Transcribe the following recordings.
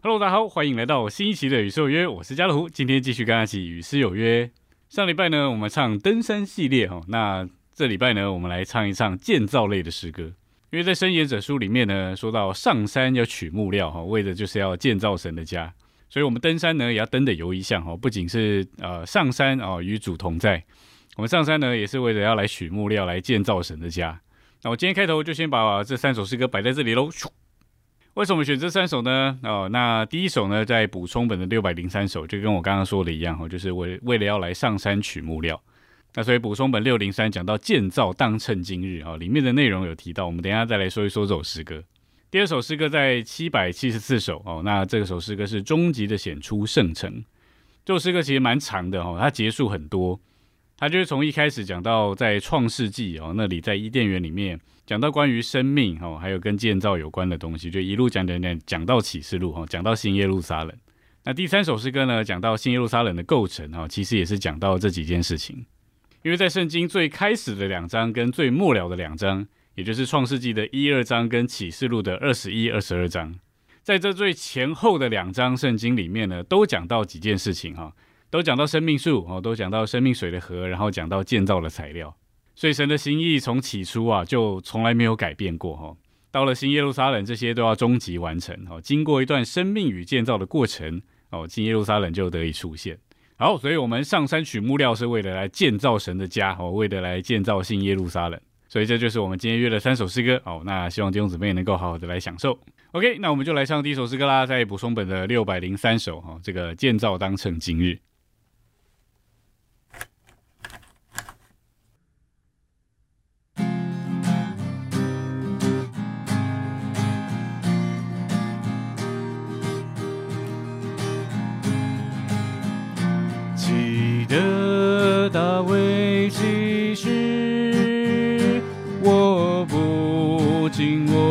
Hello，大家好，欢迎来到新一期的与诗有约，我是家乐福，今天继续跟大家一起与诗有约。上礼拜呢，我们唱登山系列哈，那这礼拜呢，我们来唱一唱建造类的诗歌。因为在《生野者书》里面呢，说到上山要取木料哈，为的就是要建造神的家，所以我们登山呢也要登的有一项哈，不仅是呃上山哦与主同在，我们上山呢也是为了要来取木料来建造神的家。那我今天开头就先把这三首诗歌摆在这里喽。为什么选这三首呢？哦，那第一首呢，在补充本的六百零三首，就跟我刚刚说的一样，哦，就是为为了要来上山取木料。那所以补充本六零三讲到建造当趁今日啊，里面的内容有提到，我们等一下再来说一说这首诗歌。第二首诗歌在七百七十四首哦，那这首诗歌是终极的显出圣城。这首诗歌其实蛮长的哦，它结束很多。他就是从一开始讲到在创世纪哦，那里在伊甸园里面讲到关于生命哦，还有跟建造有关的东西，就一路讲讲讲讲到启示录哈，讲到新耶路撒冷。那第三首诗歌呢，讲到新耶路撒冷的构成哈，其实也是讲到这几件事情。因为在圣经最开始的两章跟最末了的两章，也就是创世纪的一二章跟启示录的二十一、二十二章，在这最前后的两章圣经里面呢，都讲到几件事情哈。都讲到生命树哦，都讲到生命水的河，然后讲到建造的材料。所以神的心意从起初啊，就从来没有改变过哈。到了新耶路撒冷，这些都要终极完成哦。经过一段生命与建造的过程哦，新耶路撒冷就得以出现。好，所以我们上山取木料是为了来建造神的家哦，为了来建造新耶路撒冷。所以这就是我们今天约的三首诗歌哦。那希望弟兄姊妹能够好好的来享受。OK，那我们就来唱第一首诗歌啦，在补充本的六百零三首哈，这个建造当趁今日。watching. Whoa.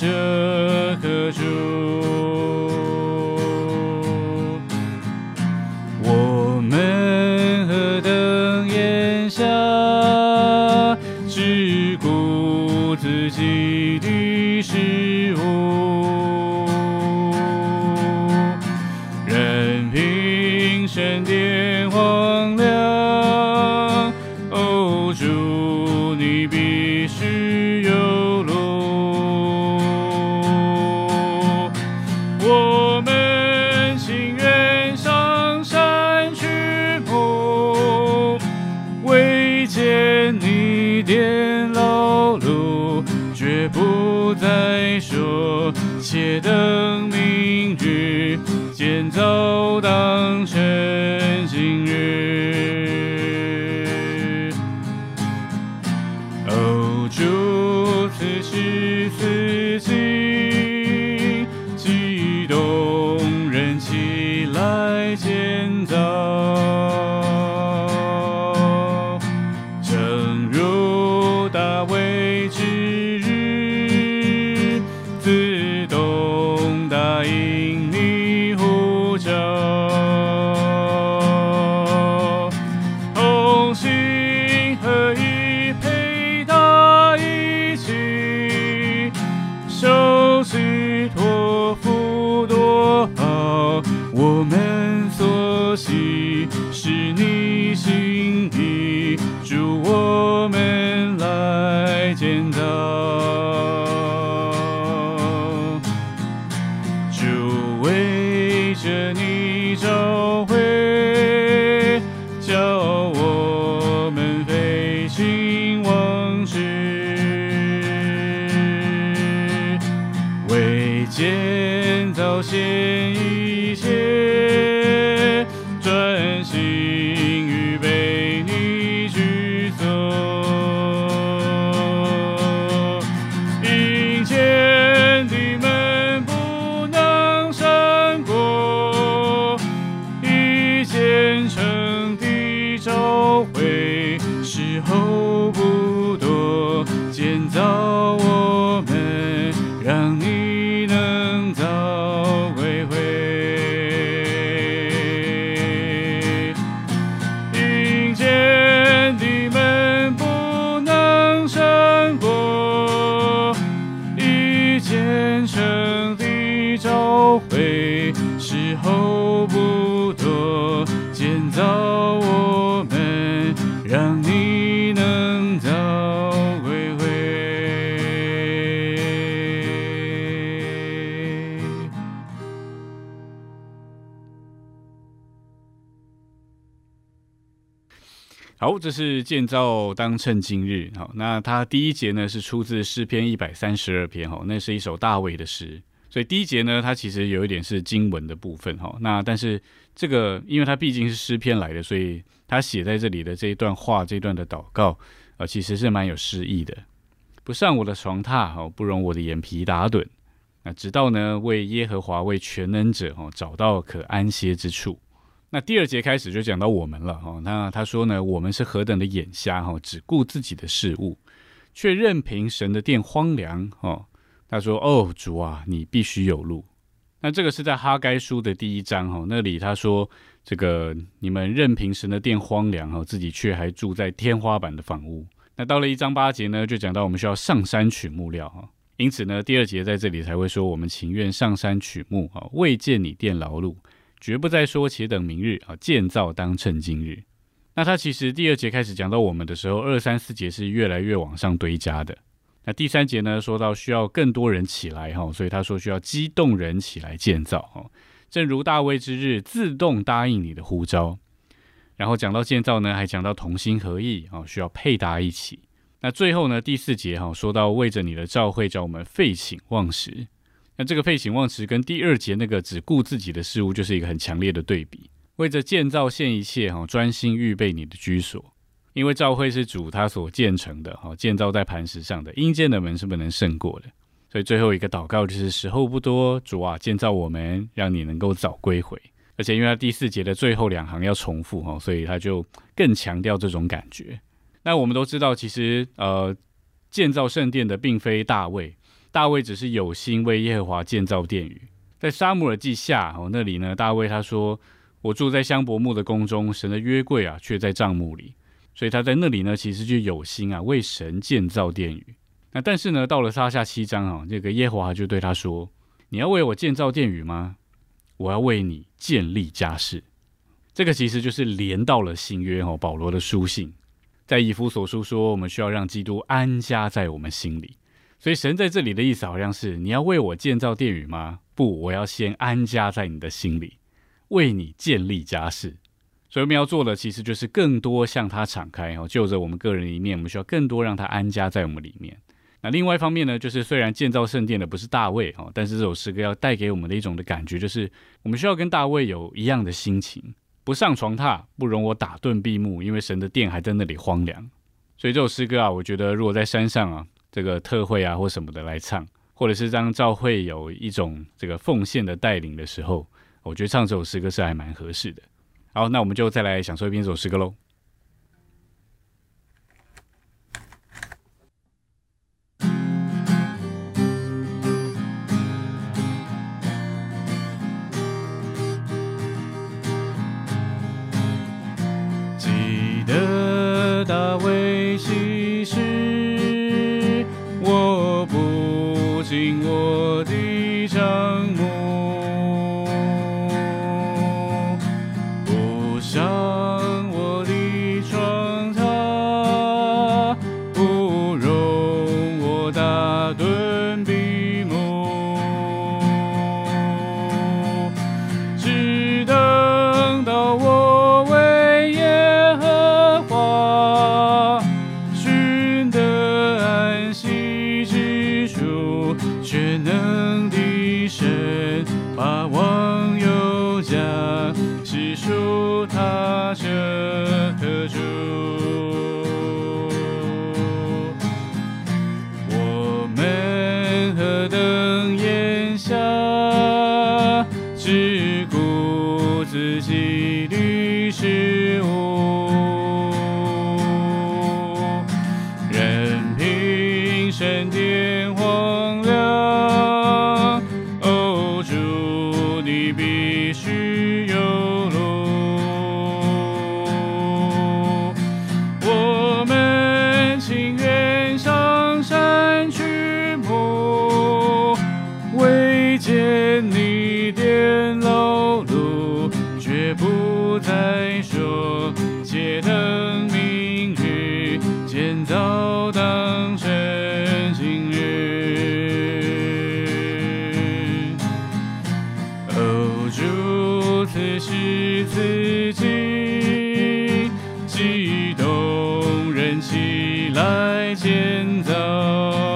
这颗珠，我们何等眼下，只顾自己的事物，任凭闪电荒凉。哦，主。切。候不多，建造我们，让你能早归回。好，这是建造当趁今日。好，那它第一节呢是出自诗篇一百三十二篇。哈，那是一首大卫的诗。所以第一节呢，它其实有一点是经文的部分。哈，那但是这个，因为它毕竟是诗篇来的，所以它写在这里的这一段话，这一段的祷告，呃，其实是蛮有诗意的。不上我的床榻，哈，不容我的眼皮打盹。那直到呢，为耶和华为全能者，哈，找到可安歇之处。那第二节开始就讲到我们了哈，那他说呢，我们是何等的眼瞎哈，只顾自己的事物，却任凭神的殿荒凉哦。他说：“哦，主啊，你必须有路。”那这个是在哈该书的第一章哈，那里他说：“这个你们任凭神的殿荒凉哈，自己却还住在天花板的房屋。”那到了一章八节呢，就讲到我们需要上山取木料哈，因此呢，第二节在这里才会说我们情愿上山取木啊，未见你殿劳碌。绝不再说，且等明日啊！建造当趁今日。那他其实第二节开始讲到我们的时候，二三四节是越来越往上堆加的。那第三节呢，说到需要更多人起来哈，所以他说需要激动人起来建造哈。正如大卫之日自动答应你的呼召。然后讲到建造呢，还讲到同心合意啊，需要配搭一起。那最后呢，第四节哈，说到为着你的召会，叫我们废寝忘食。那这个废寝忘食跟第二节那个只顾自己的事物，就是一个很强烈的对比。为着建造现一切哈，专心预备你的居所，因为教会是主他所建成的哈，建造在磐石上的阴间的门是不能胜过的。所以最后一个祷告就是时候不多，主啊，建造我们，让你能够早归回。而且因为他第四节的最后两行要重复哈，所以他就更强调这种感觉。那我们都知道，其实呃，建造圣殿的并非大卫。大卫只是有心为耶和华建造殿宇，在沙姆尔记下哦那里呢，大卫他说：“我住在香柏木的宫中，神的约柜啊却在帐幕里。”所以他在那里呢，其实就有心啊为神建造殿宇。那但是呢，到了撒下七章啊，这个耶和华就对他说：“你要为我建造殿宇吗？我要为你建立家室。”这个其实就是连到了新约哦，保罗的书信，在以弗所书说，我们需要让基督安家在我们心里。所以神在这里的意思好像是你要为我建造殿宇吗？不，我要先安家在你的心里，为你建立家室。所以我们要做的其实就是更多向他敞开哦，就着我们个人一面，我们需要更多让他安家在我们里面。那另外一方面呢，就是虽然建造圣殿的不是大卫哦，但是这首诗歌要带给我们的一种的感觉，就是我们需要跟大卫有一样的心情，不上床榻，不容我打盹闭目，因为神的殿还在那里荒凉。所以这首诗歌啊，我觉得如果在山上啊。这个特会啊，或什么的来唱，或者是当教会有一种这个奉献的带领的时候，我觉得唱这首诗歌是还蛮合适的。好，那我们就再来享受一遍这首诗歌喽。是属他这颗主。再见走。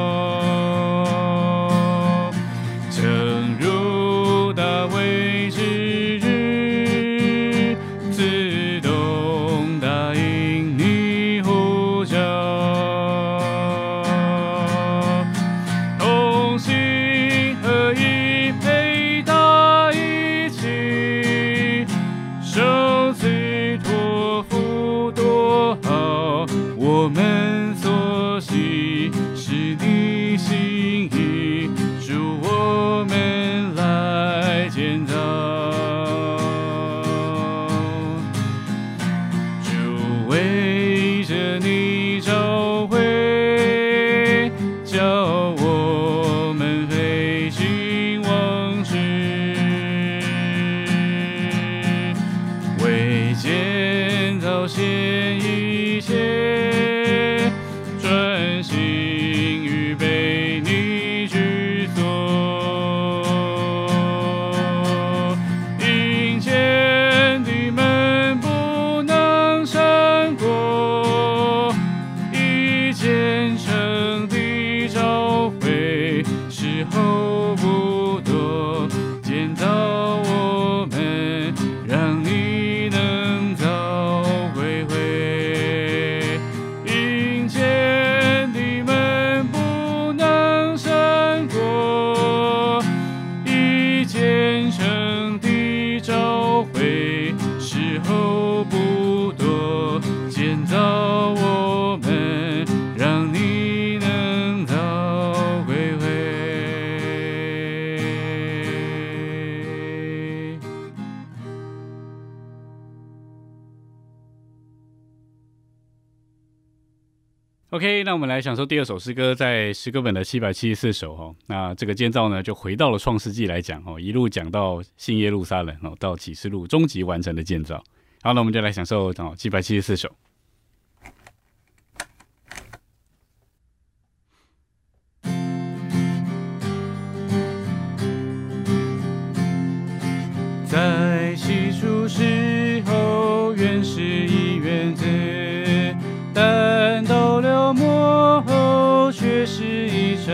那我们来享受第二首诗歌，在诗歌本的七百七十四首哦。那这个建造呢，就回到了创世纪来讲哦，一路讲到新耶路撒冷哦，到启示录终极完成的建造。好，那我们就来享受哦七百七十四首。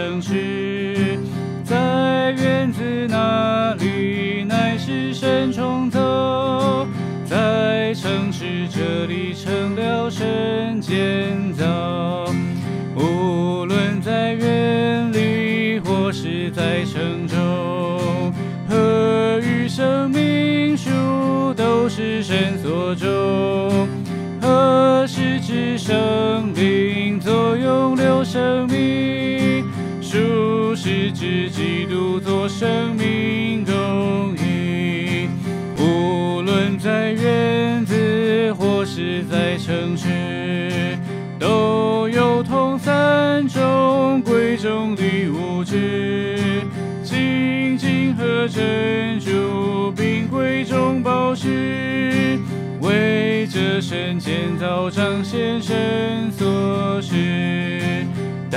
城市。在院子那里，乃是神重走，在城市这里成了神建造。无论在园里，或是在城中，何与生命树都是神所种。何时指生灵作用留生命？是指基督做生命供应。无论在院子或是在城市，都有同三种贵重的物质，金金和珍珠，并贵重宝石，为这神建造彰显神所示。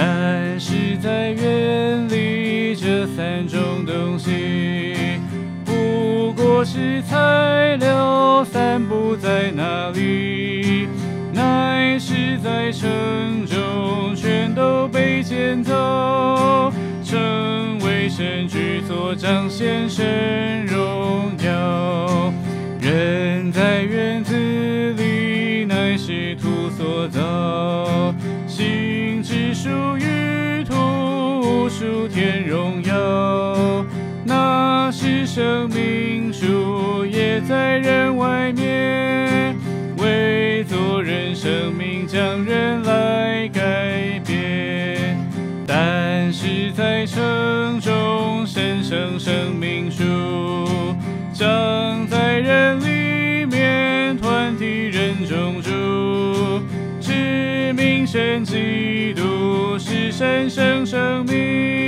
但是在园里这三种东西，不过是材料，散布在哪里？乃是在城中，全都被建造，成为神居所，彰显神荣耀。人在院子天荣耀。那是生命树，也在人外面，为做人生命，将人来改变。但是在城中，神生生命树，长在人里面，团体人中住，知名神基督是神圣生命，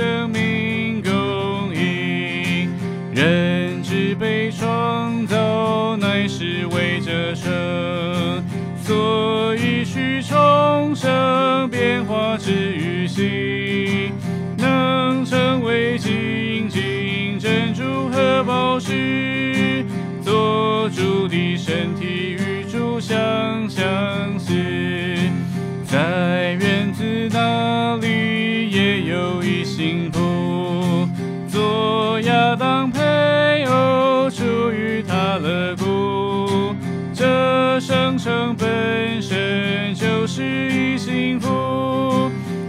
生命供应，人只被创造，乃是为着生，所以需重生，变化之于心，能成为金金珍珠和宝石，做主的身体与主相相。这生本身就是一幸福，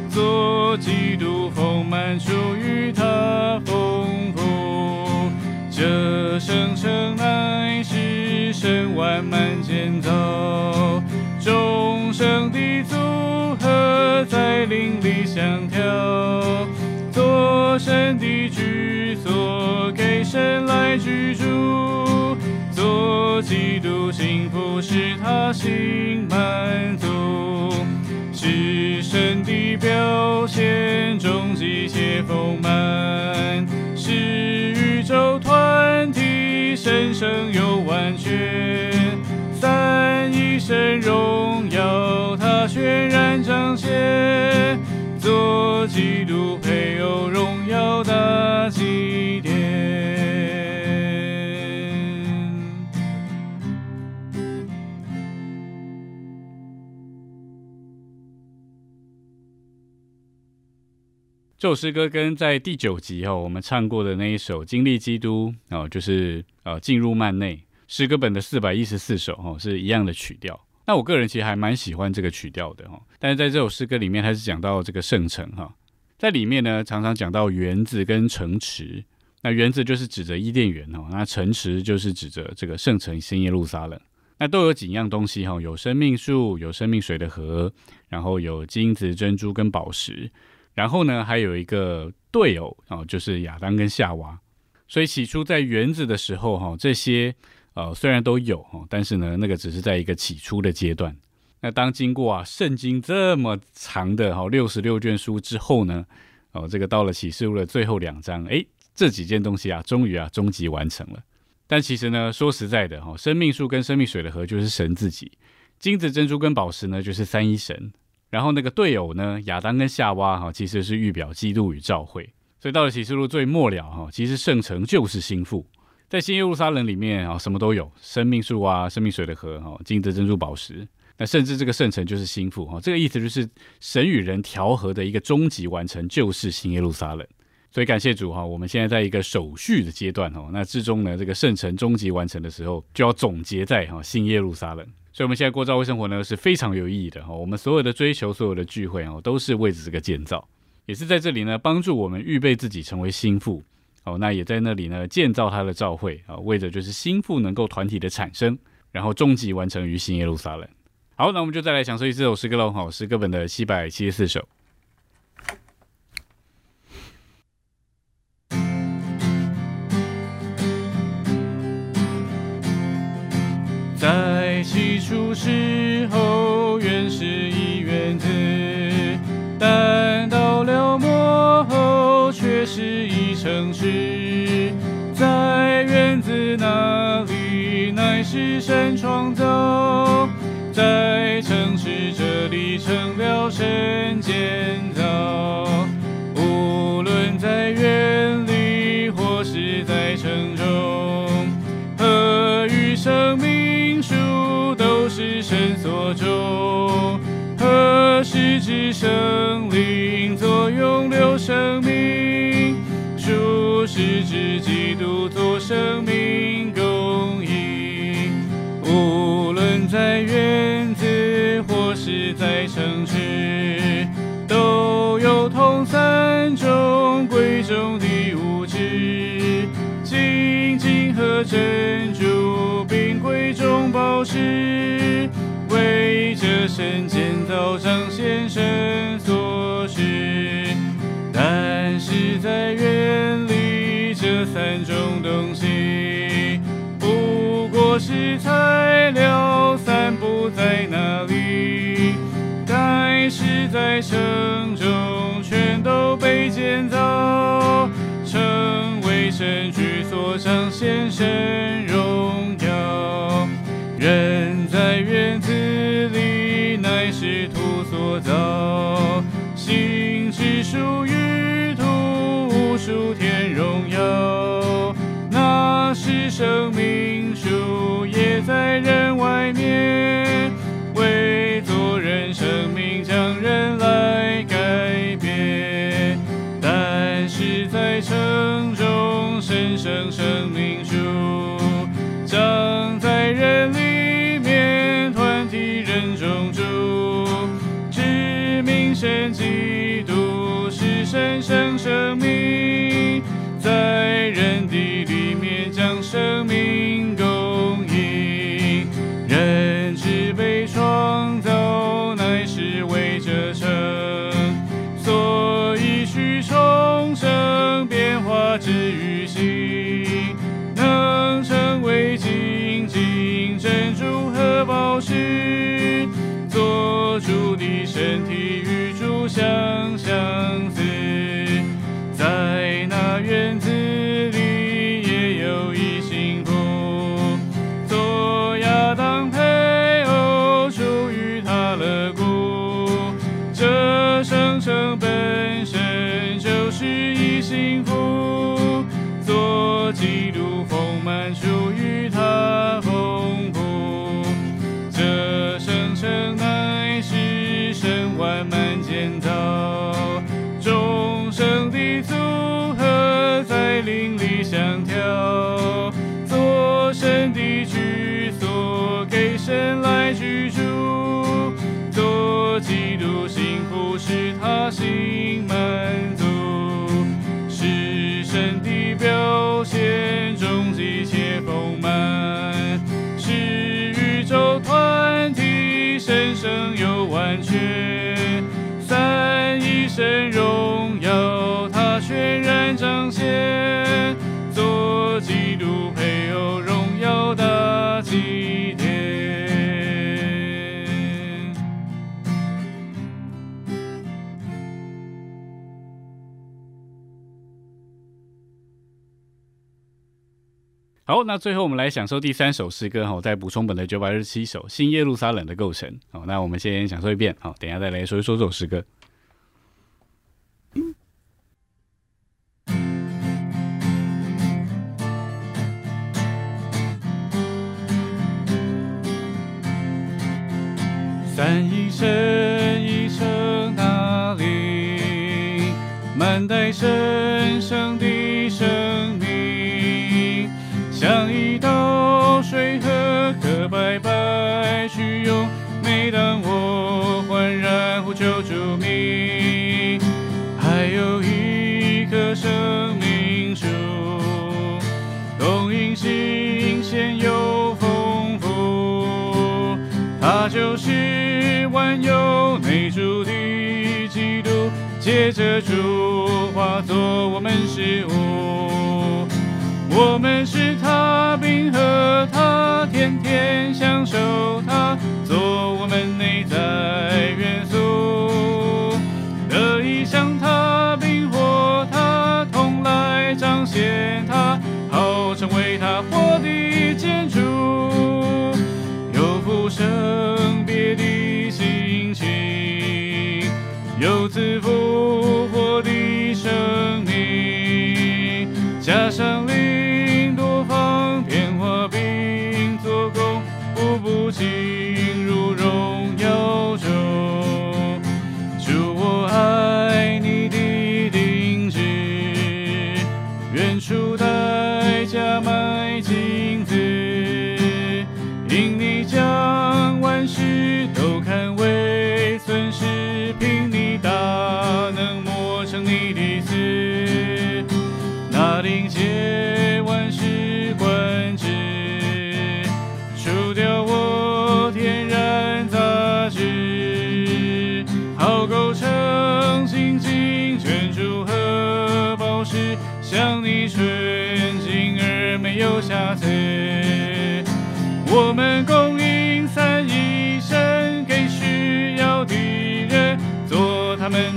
做基督丰满，属于他丰富，这生成乃是神万满建造，众生的组合在灵里相调，做神的居所，给神来居住，督幸福，使他心满足，是神的表现，终极且丰满，是宇宙团体神圣又完全，三一神荣耀，他渲染彰显，做基督配偶荣耀大祭这首诗歌跟在第九集哦，我们唱过的那一首《经历基督》哦，就是呃进入幔内诗歌本的四百一十四首哦，是一样的曲调。那我个人其实还蛮喜欢这个曲调的哈。但是在这首诗歌里面，它是讲到这个圣城哈，在里面呢常常讲到园子跟城池。那园子就是指着伊甸园哦，那城池就是指着这个圣城新耶路撒冷。那都有几样东西哈，有生命树，有生命水的河，然后有金子、珍珠跟宝石。然后呢，还有一个对偶哦，就是亚当跟夏娃。所以起初在园子的时候，哈，这些呃虽然都有哈，但是呢，那个只是在一个起初的阶段。那当经过啊圣经这么长的哈六十六卷书之后呢，哦，这个到了启示录的最后两章，诶，这几件东西啊，终于啊终极完成了。但其实呢，说实在的哈，生命树跟生命水的河就是神自己，金子、珍珠跟宝石呢，就是三一神。然后那个队友呢，亚当跟夏娃哈，其实是预表基督与教会。所以到了启示录最末了哈，其实圣城就是心腹，在新耶路撒冷里面啊，什么都有，生命树啊，生命水的河哈，金子、珍珠、宝石。那甚至这个圣城就是心腹哈，这个意思就是神与人调和的一个终极完成，就是新耶路撒冷。所以感谢主哈，我们现在在一个手续的阶段哦，那至终呢，这个圣城终极完成的时候，就要总结在哈新耶路撒冷。所以，我们现在过教会生活呢是非常有意义的哈。我们所有的追求、所有的聚会哦，都是为着这个建造，也是在这里呢帮助我们预备自己成为心腹哦。那也在那里呢建造他的教会啊，为的就是心腹能够团体的产生，然后终极完成于新耶路撒冷。好，那我们就再来享受一这首诗歌喽。好，诗歌本的七百七十四首。城市。在院子那里，乃是神创造；在城市这里，成了神建造。无论在院里，或是在城中，何与生命树都是神所种。何是指生灵作用留生命，是指基督做生命供应。无论在院子或是在城市，都有同三种贵重的物质，金金和珍珠，并贵重宝石，为这神建造彰显神所示。但是在园里，三种东西不过是材料，散布在哪里？但是在城中，全都被建造，成为神居所彰显神荣耀。人在园子里，乃是土所造，心只属于土，无属天荣耀。生命树，也在人外面，与体神圣又完全，三一神荣好，那最后我们来享受第三首诗歌哈，再补充本的九百二十七首新耶路撒冷的构成。好，那我们先享受一遍，好，等一下再来说一说这首诗歌。三一生一生那里，满带神圣的生，像一道水河，可白白去用。每当我焕然呼求主名，还有一棵生命树，供应新鲜又丰富。它就是万有内住的基督，借着主化作我们事物。我们是他并和他，天天享受他，做我们内在元素，走下去。我们供应三一生给需要的人，做他们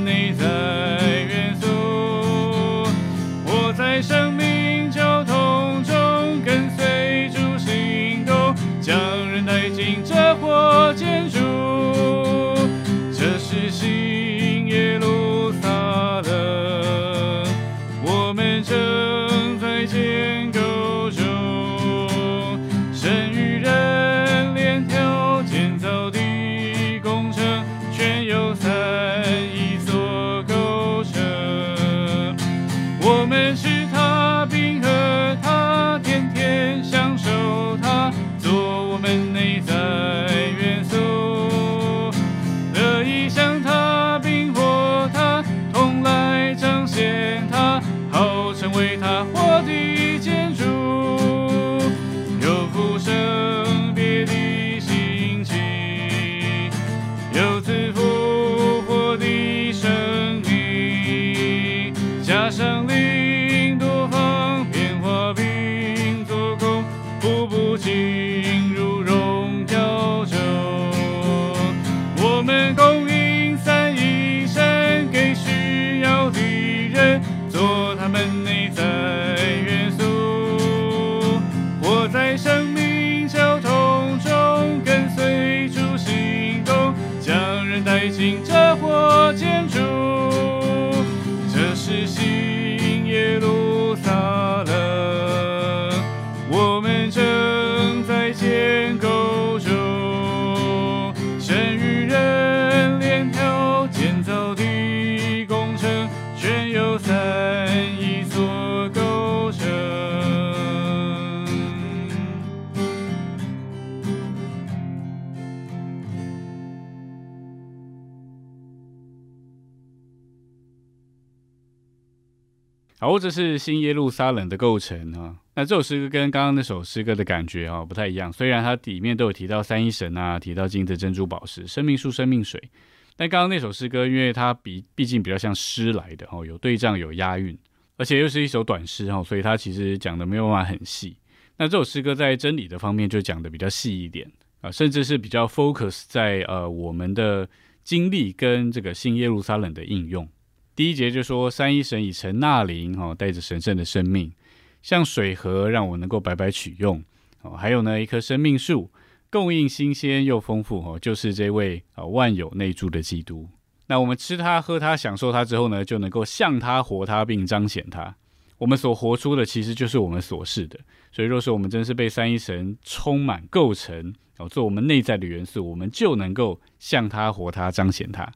好，这是新耶路撒冷的构成啊。那这首诗歌跟刚刚那首诗歌的感觉啊不太一样，虽然它里面都有提到三一神啊，提到金子、珍珠、宝石、生命树、生命水，但刚刚那首诗歌，因为它比毕竟比较像诗来的哦，有对仗、有押韵，而且又是一首短诗哦，所以它其实讲的没有办法很细。那这首诗歌在真理的方面就讲的比较细一点啊，甚至是比较 focus 在呃我们的经历跟这个新耶路撒冷的应用。第一节就说三一神以成纳灵哦，带着神圣的生命。像水河，让我能够白白取用哦。还有呢，一棵生命树，供应新鲜又丰富哦，就是这位啊万有内住的基督。那我们吃它、喝它、享受它之后呢，就能够像它活它，并彰显它。我们所活出的，其实就是我们所是的。所以，若是我们真是被三一神充满、构成哦，做我们内在的元素，我们就能够像它活它，彰显它。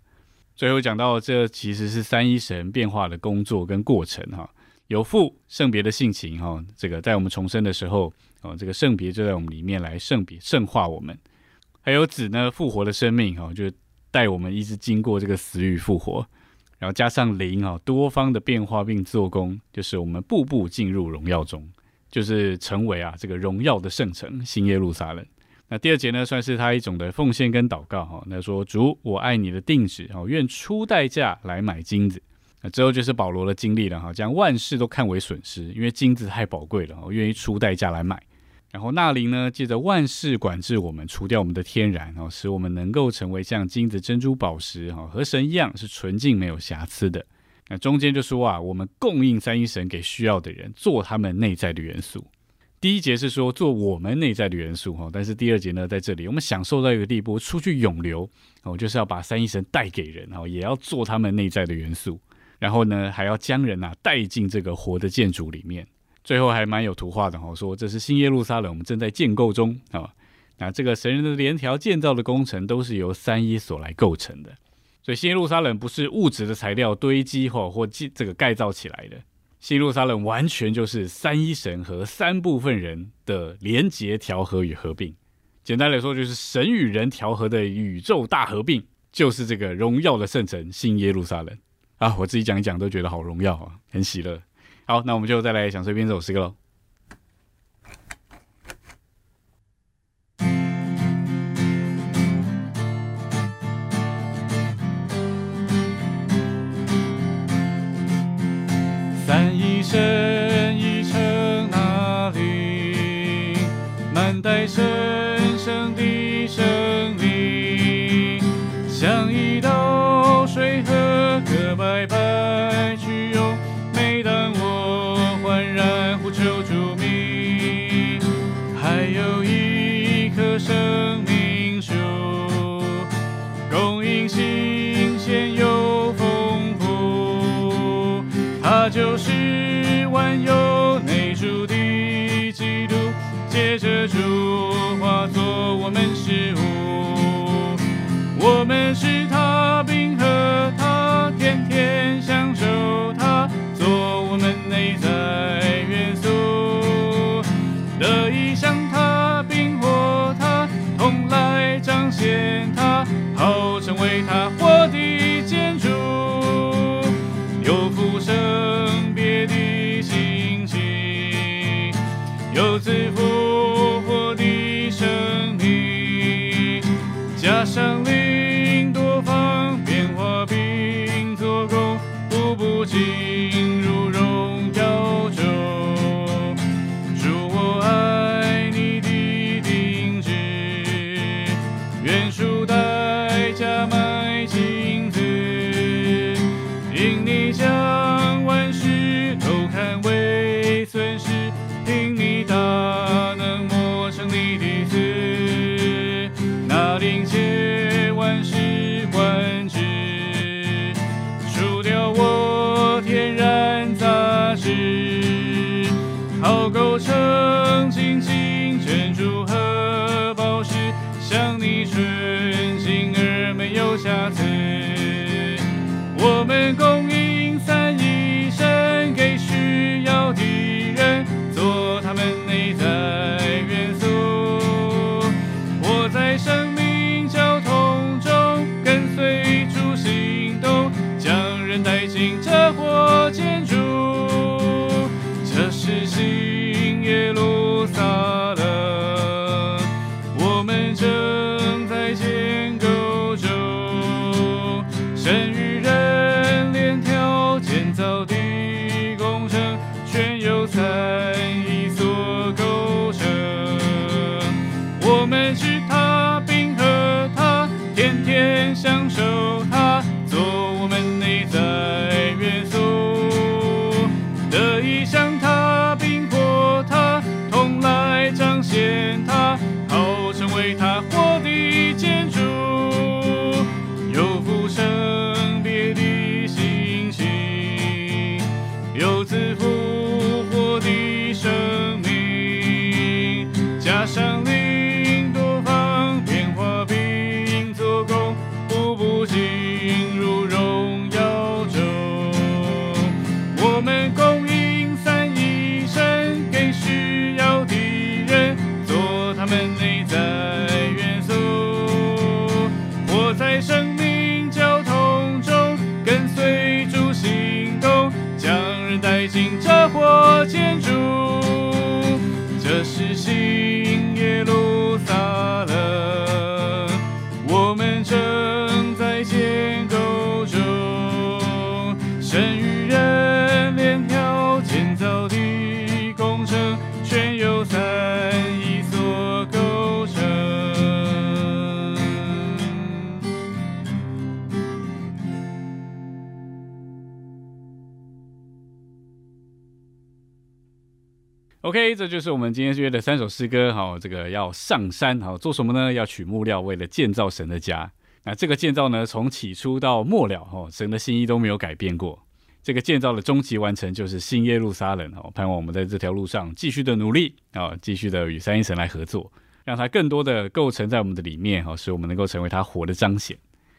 最后讲到，这其实是三一神变化的工作跟过程哈。有父圣别的性情哈，这个在我们重生的时候哦，这个圣别就在我们里面来圣别圣化我们。还有子呢复活的生命哈，就带我们一直经过这个死与复活，然后加上灵啊多方的变化并做工，就是我们步步进入荣耀中，就是成为啊这个荣耀的圣城新耶路撒冷。那第二节呢，算是他一种的奉献跟祷告哈，那说主我爱你的定旨哦，愿出代价来买金子。那之后就是保罗的经历了哈，将万事都看为损失，因为金子太宝贵了，我愿意出代价来买。然后纳林呢，借着万事管制我们，除掉我们的天然，哦，使我们能够成为像金子、珍珠、宝石，哈，和神一样是纯净没有瑕疵的。那中间就说啊，我们供应三一神给需要的人，做他们内在的元素。第一节是说做我们内在的元素，哈，但是第二节呢，在这里我们享受到一个地步，出去永流，哦，就是要把三一神带给人，哦，也要做他们内在的元素。然后呢，还要将人呐带进这个活的建筑里面。最后还蛮有图画的哈，说这是新耶路撒冷，我们正在建构中啊。那这个神人的连条建造的工程都是由三一所来构成的。所以新耶路撒冷不是物质的材料堆积或或建这个盖造起来的，新耶路撒冷完全就是三一神和三部分人的连结调和与合并。简单来说，就是神与人调和的宇宙大合并，就是这个荣耀的圣城新耶路撒冷。啊，我自己讲一讲都觉得好荣耀啊，很喜乐。好，那我们就再来享受一遍这首诗歌喽。天然杂质，好构成晶晶珍珠和宝石，像你纯净而没有瑕疵。我们共 OK，这就是我们今天约的三首诗歌。好，这个要上山，好做什么呢？要取木料，为了建造神的家。那这个建造呢，从起初到末了，哈，神的心意都没有改变过。这个建造的终极完成就是新耶路撒冷。哦，盼望我们在这条路上继续的努力，啊，继续的与三一神来合作，让它更多的构成在我们的里面，哈，使我们能够成为他活的彰显。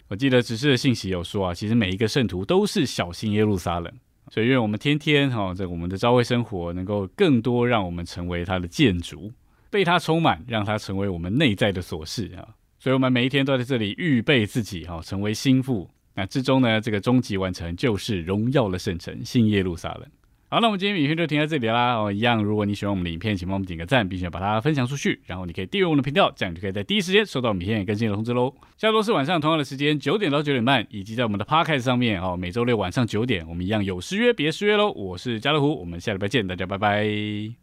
我记得指示的信息有说啊，其实每一个圣徒都是小新耶路撒冷。所以，愿我们天天哈，在我们的朝会生活，能够更多让我们成为他的建筑，被他充满，让他成为我们内在的琐事啊。所以，我们每一天都在这里预备自己哈，成为心腹。那之中呢，这个终极完成就是荣耀的圣城新耶路撒冷。好，那我们今天影片就停在这里啦。哦，一样，如果你喜欢我们的影片，请帮我们点个赞，并且把它分享出去。然后你可以订阅我们的频道，这样就可以在第一时间收到我们影片更新的通知喽。下周四晚上同样的时间，九点到九点半，以及在我们的 Podcast 上面哦，每周六晚上九点，我们一样有失约别失约喽。我是家乐虎，我们下礼拜见，大家拜拜。